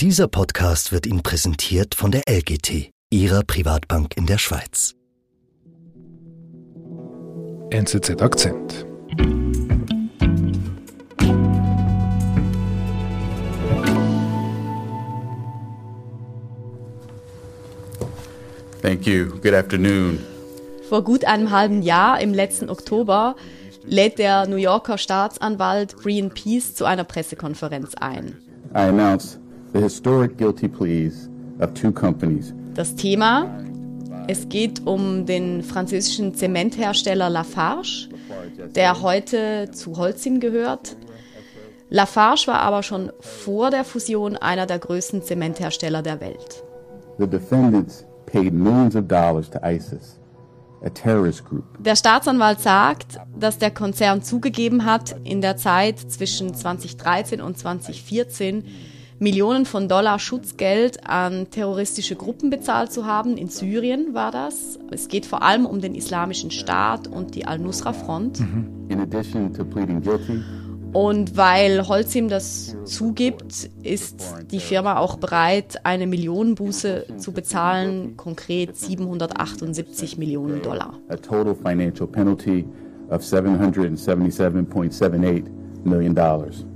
Dieser Podcast wird Ihnen präsentiert von der LGT, Ihrer Privatbank in der Schweiz. NZZ Akzent. Thank you. Good afternoon. Vor gut einem halben Jahr, im letzten Oktober, lädt der New Yorker Staatsanwalt Greenpeace zu einer Pressekonferenz ein. I announce the historic guilty pleas of two companies. Das Thema, es geht um den französischen Zementhersteller Lafarge, der heute zu Holcim gehört. Lafarge war aber schon vor der Fusion einer der größten Zementhersteller der Welt. The defendants paid millions of dollars to ISIS, a terrorist group. Der Staatsanwalt sagt, dass der Konzern zugegeben hat, in der Zeit zwischen 2013 und 2014 Millionen von Dollar Schutzgeld an terroristische Gruppen bezahlt zu haben. In Syrien war das. Es geht vor allem um den Islamischen Staat und die Al-Nusra-Front. Guilty, Und weil Holcim das zugibt, ist die Firma auch bereit, eine Millionenbuße zu bezahlen, konkret 778 Millionen Dollar. a total financial penalty of $777.78 million. dollars.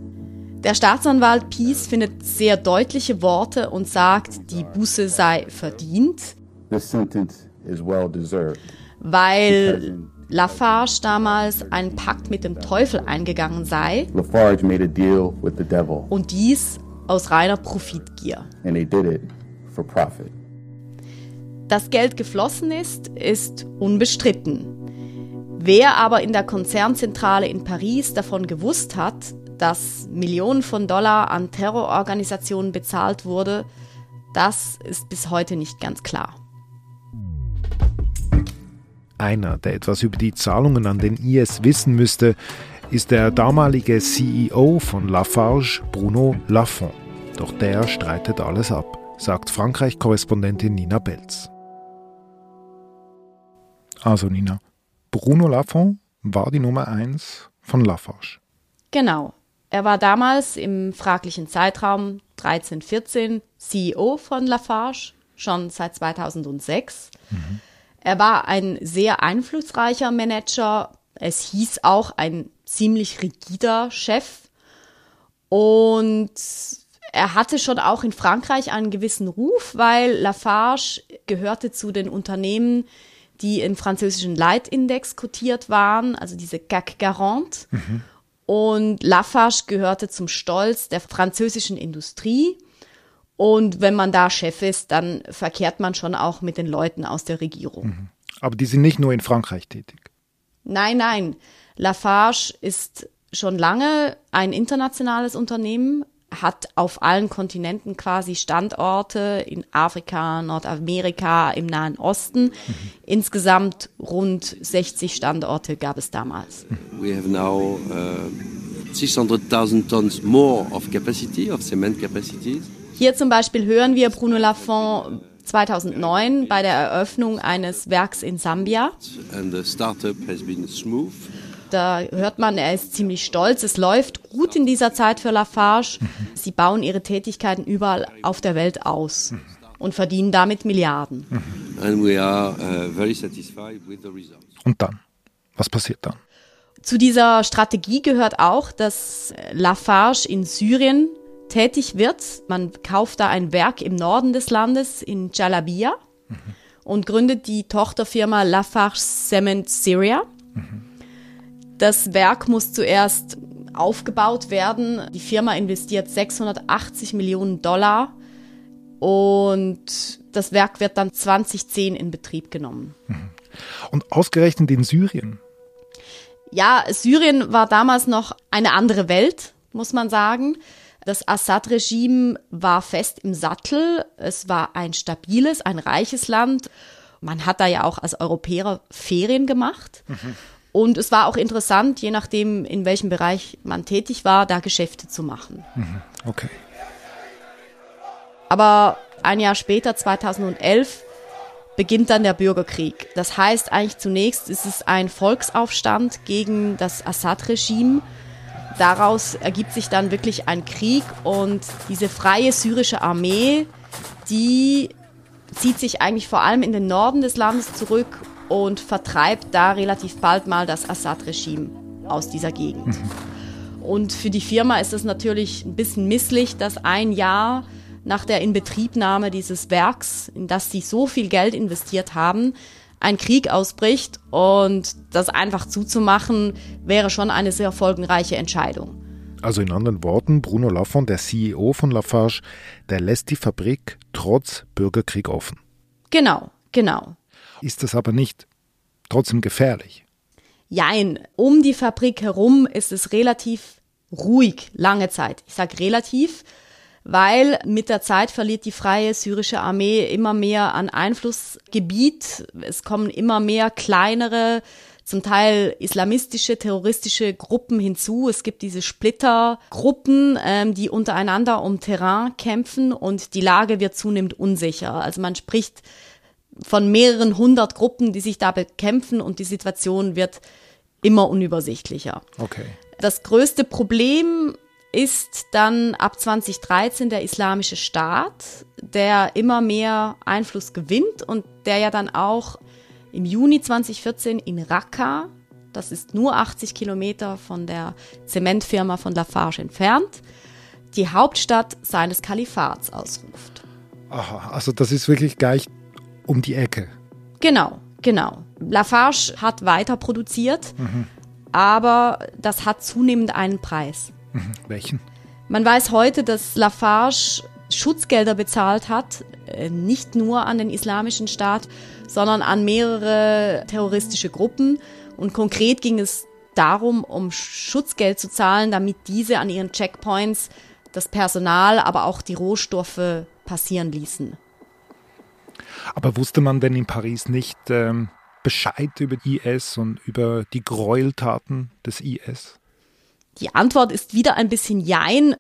Der Staatsanwalt Peace findet sehr deutliche Worte und sagt, die Buße sei verdient, This sentence is well deserved. weil Lafarge damals einen Pakt mit dem Teufel eingegangen sei Lafarge made a deal with the devil, und dies aus reiner Profitgier. and they did it for profit. Dass Geld geflossen ist, ist unbestritten. Wer aber in der Konzernzentrale in Paris davon gewusst hat, dass Millionen von Dollar an Terrororganisationen bezahlt wurde, das ist bis heute nicht ganz klar. Einer, der etwas über die Zahlungen an den IS wissen müsste, ist der damalige CEO von Lafarge, Bruno Lafont. Doch der streitet alles ab, sagt Frankreich-Korrespondentin Nina Belz. Also Nina, Bruno Lafont war die Nummer eins von Lafarge. Genau. Er war damals im fraglichen Zeitraum 13, 14 CEO von Lafarge, schon seit 2006. Er war ein sehr einflussreicher Manager. Es hieß auch ein ziemlich rigider Chef. Und er hatte schon auch in Frankreich einen gewissen Ruf, weil Lafarge gehörte zu den Unternehmen, die im französischen Leitindex kotiert waren, also diese CAC 40. Und Lafarge gehörte zum Stolz der französischen Industrie. Und wenn man da Chef ist, dann verkehrt man schon auch mit den Leuten aus der Regierung. Aber die sind nicht nur in Frankreich tätig. Nein, nein. Lafarge ist schon lange ein internationales Unternehmen, hat auf allen Kontinenten quasi Standorte in Afrika, Nordamerika, im Nahen Osten. Insgesamt rund 60 Standorte gab es damals. We have now uh, 600,000 tons more of capacity, of cement capacities. Hier zum Beispiel hören wir Bruno Lafont 2009 bei der Eröffnung eines Werks in Sambia. And the startup has been smooth. Da hört man, er ist ziemlich stolz. Es läuft gut in dieser Zeit für Lafarge. Sie bauen ihre Tätigkeiten überall auf der Welt aus und verdienen damit Milliarden. Uh. Und dann? Was passiert dann? Zu dieser Strategie gehört auch, dass Lafarge in Syrien tätig wird. Man kauft da ein Werk im Norden des Landes in Jalabia und gründet die Tochterfirma Lafarge Cement Syria. Das Werk muss zuerst aufgebaut werden. Die Firma investiert 680 Millionen Dollar und das Werk wird dann 2010 in Betrieb genommen. Und ausgerechnet in Syrien. Ja, Syrien war damals noch eine andere Welt, muss man sagen. Das Assad-Regime war fest im Sattel. Es war ein stabiles, ein reiches Land. Man hat da ja auch als Europäer Ferien gemacht. Und es war auch interessant, je nachdem, in welchem Bereich man tätig war, da Geschäfte zu machen. Okay. Aber ein Jahr später, 2011, beginnt dann der Bürgerkrieg. Das heißt eigentlich zunächst ist es ein Volksaufstand gegen das Assad-Regime. daraus ergibt sich dann wirklich ein Krieg und diese freie syrische Armee, die zieht sich eigentlich vor allem in den Norden des Landes zurück und vertreibt da relativ bald mal das Assad-Regime aus dieser Gegend. Mhm. Und für die Firma ist es natürlich ein bisschen misslich, dass ein Jahr nach der Inbetriebnahme dieses Werks, in das sie so viel Geld investiert haben, ein Krieg ausbricht und das einfach zuzumachen, wäre schon eine sehr folgenreiche Entscheidung. Also in anderen Worten, Bruno Lafont, der CEO von Lafarge, der lässt die Fabrik trotz Bürgerkrieg offen. Genau, genau. Ist das aber nicht trotzdem gefährlich? Jein, um die Fabrik herum ist es relativ ruhig, lange Zeit. Ich sage relativ, weil mit der Zeit verliert die freie syrische Armee immer mehr an Einflussgebiet. Es kommen immer mehr kleinere, zum Teil islamistische, terroristische Gruppen hinzu. Es gibt diese Splittergruppen, ähm, die untereinander um Terrain kämpfen und die Lage wird zunehmend unsicher. Also man spricht von mehreren hundert Gruppen, die sich da bekämpfen und die Situation wird immer unübersichtlicher. Okay. Das größte Problem ist dann ab 2013 der Islamische Staat, der immer mehr Einfluss gewinnt und der ja dann auch im Juni 2014 in Raqqa, das ist nur 80 Kilometer von der Zementfirma von Lafarge entfernt, die Hauptstadt seines Kalifats ausruft. Aha, also das ist wirklich gleich um die Ecke. Genau, genau. Lafarge hat weiter produziert, mhm. aber das hat zunehmend einen Preis. Mhm. Welchen? Man weiß heute, dass Lafarge Schutzgelder bezahlt hat, äh, nicht nur an den islamischen Staat, sondern an mehrere terroristische Gruppen. Und konkret ging es darum, um Schutzgeld zu zahlen, damit diese an ihren Checkpoints das Personal, aber auch die Rohstoffe passieren ließen. Aber wusste man denn in Paris nicht ähm, Bescheid über IS und über die Gräueltaten des IS? Die Antwort ist wieder ein bisschen Jein.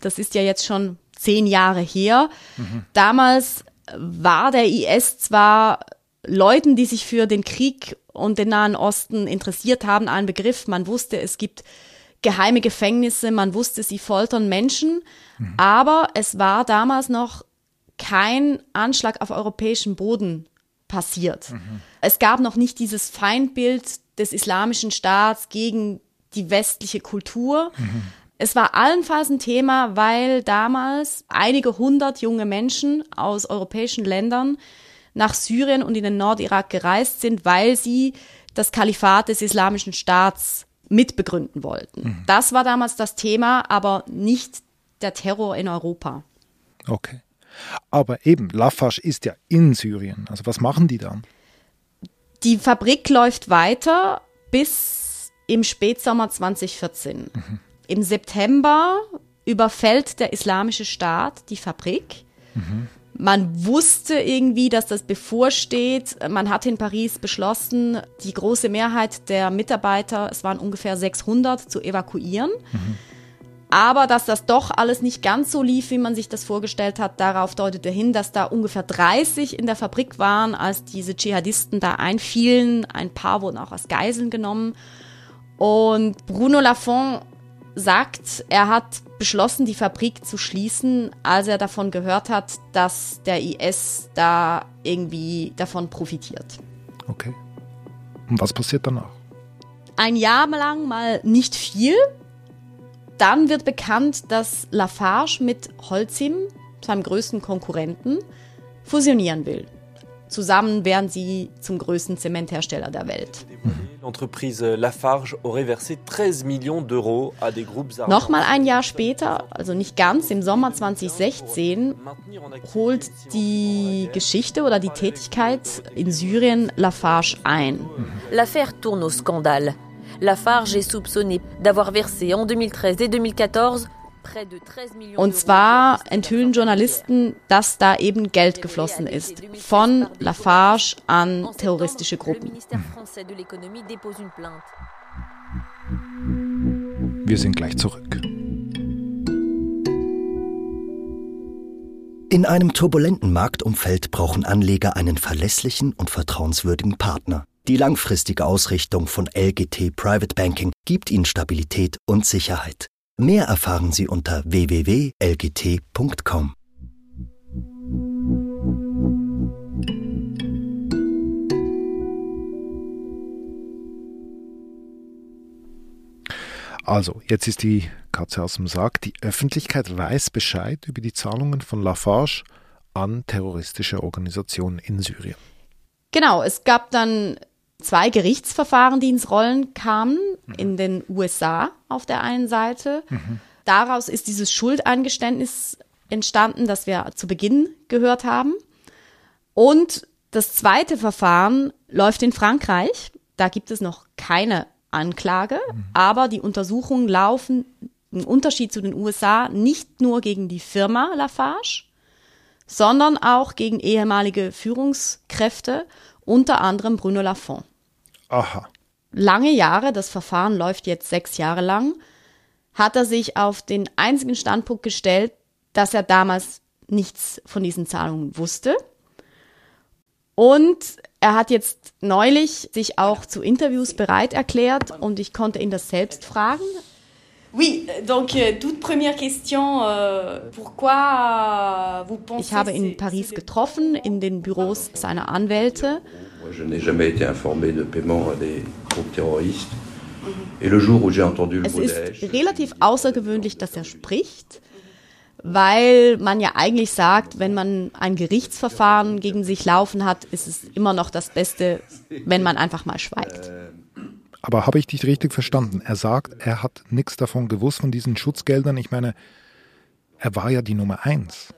Das ist ja jetzt schon zehn Jahre her. Mhm. Damals war der IS zwar Leuten, die sich für den Krieg und den Nahen Osten interessiert haben, ein Begriff. Man wusste, es gibt geheime Gefängnisse, man wusste, sie foltern Menschen, mhm. aber es war damals noch kein Anschlag auf europäischem Boden passiert. Mhm. Es gab noch nicht dieses Feindbild des islamischen Staats gegen die westliche Kultur. Mhm. Es war allenfalls ein Thema, weil damals einige hundert junge Menschen aus europäischen Ländern nach Syrien und in den Nordirak gereist sind, weil sie das Kalifat des Islamischen Staats mitbegründen wollten. Mhm. Das war damals das Thema, aber nicht der Terror in Europa. Okay. Aber eben, Lafarge ist ja in Syrien. Also was machen die dann? Die Fabrik läuft weiter bis im Spätsommer 2014. Mhm. Im September überfällt der Islamische Staat die Fabrik. Mhm. Man wusste irgendwie, dass das bevorsteht. Man hat in Paris beschlossen, die große Mehrheit der Mitarbeiter, es waren ungefähr 600, zu evakuieren. Mhm. Aber dass das doch alles nicht ganz so lief, wie man sich das vorgestellt hat, darauf deutete hin, dass da ungefähr 30 in der Fabrik waren, als diese Dschihadisten da einfielen. Ein paar wurden auch als Geiseln genommen. Und Bruno Lafont sagt, er hat beschlossen, die Fabrik zu schließen, als er davon gehört hat, dass der IS da irgendwie davon profitiert. Okay. Und was passiert danach? Ein Jahr lang mal nicht viel. Dann wird bekannt, dass Lafarge mit Holcim, seinem größten Konkurrenten, fusionieren will. Zusammen wären sie zum größten Zementhersteller der Welt. Nochmal ein Jahr später, also nicht ganz, im Sommer 2016, holt die Geschichte oder die Tätigkeit in Syrien Lafarge ein. L'affaire tourne au scandale. Lafarge est soupçonné d'avoir versé en 2013 et 2014 und zwar enthüllen Journalisten, dass da eben Geld geflossen ist von Lafarge an terroristische Gruppen. Wir sind gleich zurück. In einem turbulenten Marktumfeld brauchen Anleger einen verlässlichen und vertrauenswürdigen Partner. Die langfristige Ausrichtung von LGT Private Banking gibt Ihnen Stabilität und Sicherheit. Mehr erfahren Sie unter www.lgt.com. Also, jetzt ist die Katze aus dem Sack. Die Öffentlichkeit weiß Bescheid über die Zahlungen von Lafarge an terroristische Organisationen in Syrien. Genau, es gab dann zwei Gerichtsverfahren, die ins Rollen kamen, mhm. in den USA auf der einen Seite. Mhm. Daraus ist dieses Schuldeingeständnis entstanden, das wir zu Beginn gehört haben. Und das zweite Verfahren läuft in Frankreich. Da gibt es noch keine Anklage, mhm. aber die Untersuchungen laufen im Unterschied zu den USA nicht nur gegen die Firma Lafarge, sondern auch gegen ehemalige Führungskräfte, unter anderem Bruno Lafont. Aha. Lange Jahre, das Verfahren läuft jetzt sechs Jahre lang, hat er sich auf den einzigen Standpunkt gestellt, dass er damals nichts von diesen Zahlungen wusste. Und er hat jetzt neulich sich auch zu Interviews bereit erklärt und ich konnte ihn das selbst fragen. Oui, donc euh, toute première question, euh, pourquoi vous pensez Ich habe ihn in Paris getroffen, in den Büros seiner Anwälte. Je n'ai jamais été informé de paiement à des groupes terroristes. Et le jour où j'ai entendu le es ist relativ außergewöhnlich, dass er spricht weil man ja eigentlich sagt, wenn man ein Gerichtsverfahren gegen sich laufen hat, ist es immer noch das Beste, wenn man einfach mal schweigt. Aber habe ich dich richtig verstanden? Er sagt, er hat nichts davon gewusst von diesen Schutzgeldern. Ich meine, er war ja die Nummer eins.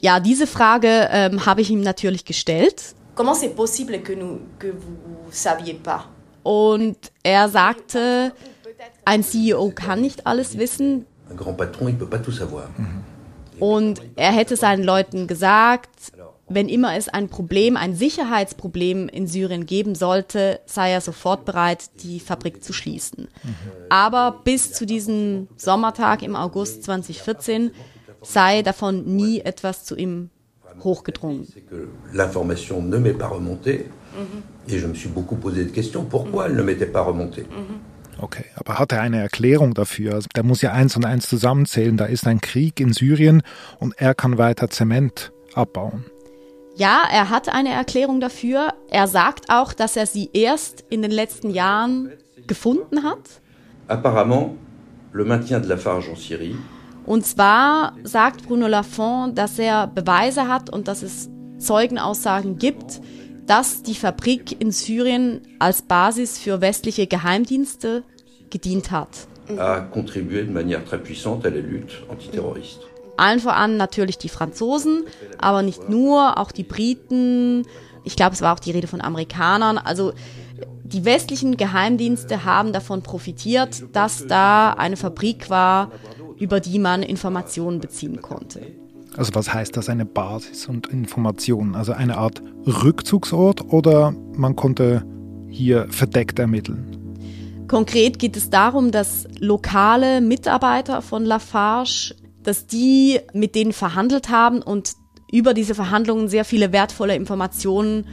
Ja, diese Frage ähm, habe ich ihm natürlich gestellt. Comment c'est possible que, nous, que vous saviez pas? Und er sagte, ein CEO kann nicht alles wissen. Und er hätte seinen Leuten gesagt, wenn immer es ein Problem, ein Sicherheitsproblem in Syrien geben sollte, sei er sofort bereit, die Fabrik zu schließen. Aber bis zu diesem Sommertag im August 2014 sei davon nie etwas zu ihm hochgedrungen. L'information ne m'est pas remontée. Et je me suis beaucoup posé de questions. Pourquoi elle ne m'était pas remontée? Okay, aber hat er eine Erklärung dafür? Also der muss ja eins und eins zusammenzählen. Da ist ein Krieg in Syrien und er kann weiter Zement abbauen. Ja, er hat eine Erklärung dafür. Er sagt auch, dass er sie erst in den letzten Jahren gefunden hat. Apparemment, le maintien de Lafarge en Syrie. Und zwar sagt Bruno Lafont, dass er Beweise hat und dass es Zeugenaussagen gibt, dass die Fabrik in Syrien als Basis für westliche Geheimdienste gedient hat. A contribué de manière très puissante à la lutte antiterroriste. Allen voran natürlich die Franzosen, aber nicht nur, auch die Briten. Ich glaube, es war auch die Rede von Amerikanern. Also die westlichen Geheimdienste haben davon profitiert, dass da eine Fabrik war, über die man Informationen beziehen konnte. Also was heißt das, eine Basis und Information? Also eine Art Rückzugsort oder man konnte hier verdeckt ermitteln? Konkret geht es darum, dass lokale Mitarbeiter von Lafarge, dass die mit denen verhandelt haben und über diese Verhandlungen sehr viele wertvolle Informationen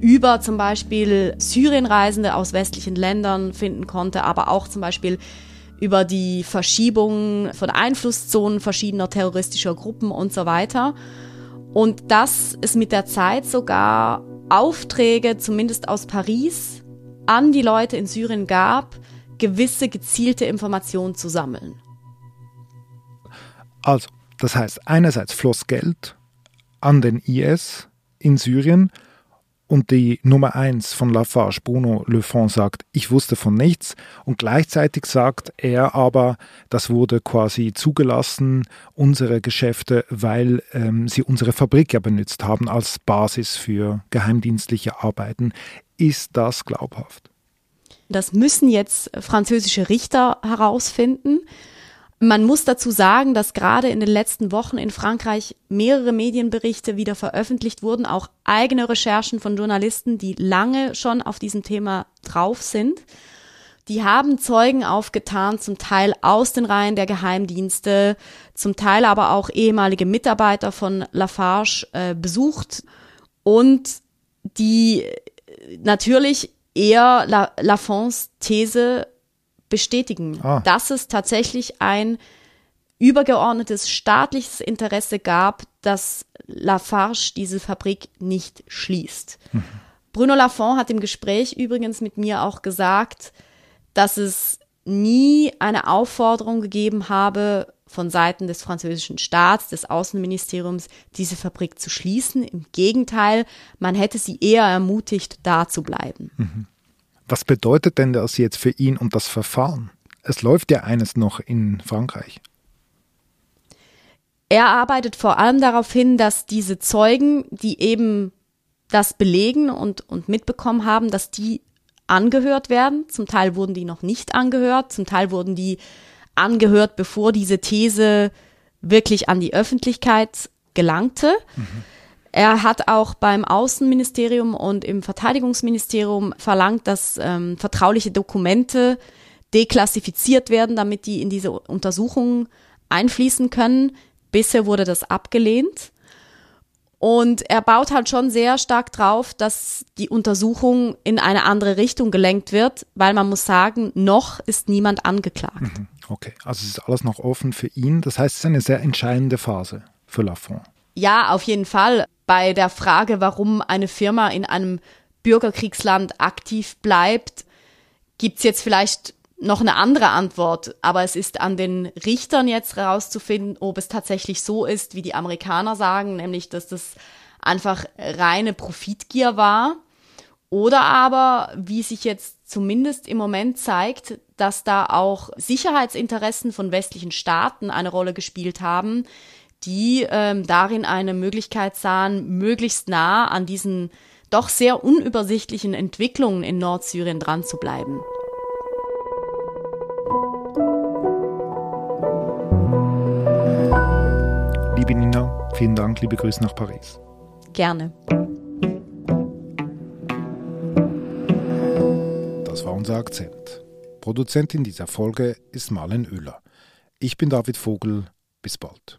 über zum Beispiel Syrienreisende aus westlichen Ländern finden konnte, aber auch zum Beispiel über die Verschiebung von Einflusszonen verschiedener terroristischer Gruppen und so weiter. Und dass es mit der Zeit sogar Aufträge, zumindest aus Paris, an die Leute in Syrien gab, gewisse gezielte Informationen zu sammeln. Also, das heißt, einerseits floss Geld an den IS in Syrien und die Nummer eins von Lafarge, Bruno Le Fond, sagt, ich wusste von nichts und gleichzeitig sagt er aber, das wurde quasi zugelassen, unsere Geschäfte, weil ähm, sie unsere Fabrik ja benutzt haben als Basis für geheimdienstliche Arbeiten. Ist das glaubhaft? Das müssen jetzt französische Richter herausfinden. Man muss dazu sagen, dass gerade in den letzten Wochen in Frankreich mehrere Medienberichte wieder veröffentlicht wurden, auch eigene Recherchen von Journalisten, die lange schon auf diesem Thema drauf sind. Die haben Zeugen aufgetan, zum Teil aus den Reihen der Geheimdienste, zum Teil aber auch ehemalige Mitarbeiter von Lafarge äh, besucht und die natürlich eher La Lafonds These bestätigen, ah. dass es tatsächlich ein übergeordnetes staatliches Interesse gab, dass Lafarge diese Fabrik nicht schließt. Mhm. Bruno Lafont hat im Gespräch übrigens mit mir auch gesagt, dass es nie eine Aufforderung gegeben habe von Seiten des französischen Staats, des Außenministeriums, diese Fabrik zu schließen. Im Gegenteil, man hätte sie eher ermutigt, da zu bleiben. Mhm. Was bedeutet denn das jetzt für ihn und das Verfahren? Es läuft ja eines noch in Frankreich. Er arbeitet vor allem darauf hin, dass diese Zeugen, die eben das belegen und, und mitbekommen haben, dass die angehört werden. Zum Teil wurden die noch nicht angehört, zum Teil wurden die angehört, bevor diese These wirklich an die Öffentlichkeit gelangte. Mhm. Er hat auch beim Außenministerium und im Verteidigungsministerium verlangt, dass ähm, vertrauliche Dokumente deklassifiziert werden, damit die in diese Untersuchungen einfließen können. Bisher wurde das abgelehnt. Und er baut halt schon sehr stark drauf, dass die Untersuchung in eine andere Richtung gelenkt wird, weil man muss sagen, noch ist niemand angeklagt. Mhm. Okay, also es ist alles noch offen für ihn. Das heißt, es ist eine sehr entscheidende Phase für Lafont. Ja, auf jeden Fall. Bei der Frage, warum eine Firma in einem Bürgerkriegsland aktiv bleibt, gibt es jetzt vielleicht noch eine andere Antwort, aber es ist an den Richtern jetzt herauszufinden, ob es tatsächlich so ist, wie die Amerikaner sagen, nämlich dass das einfach reine Profitgier war. Oder aber, wie sich jetzt zumindest im Moment zeigt, dass da auch Sicherheitsinteressen von westlichen Staaten eine Rolle gespielt haben, die ähm, darin eine Möglichkeit sahen, möglichst nah an diesen doch sehr unübersichtlichen Entwicklungen in Nordsyrien dran zu bleiben. Liebe Nina, vielen Dank, liebe Grüße nach Paris. Gerne. Das war unser Akzent. Produzentin dieser Folge ist Marlen Oehler. Ich bin David Vogel. Bis bald.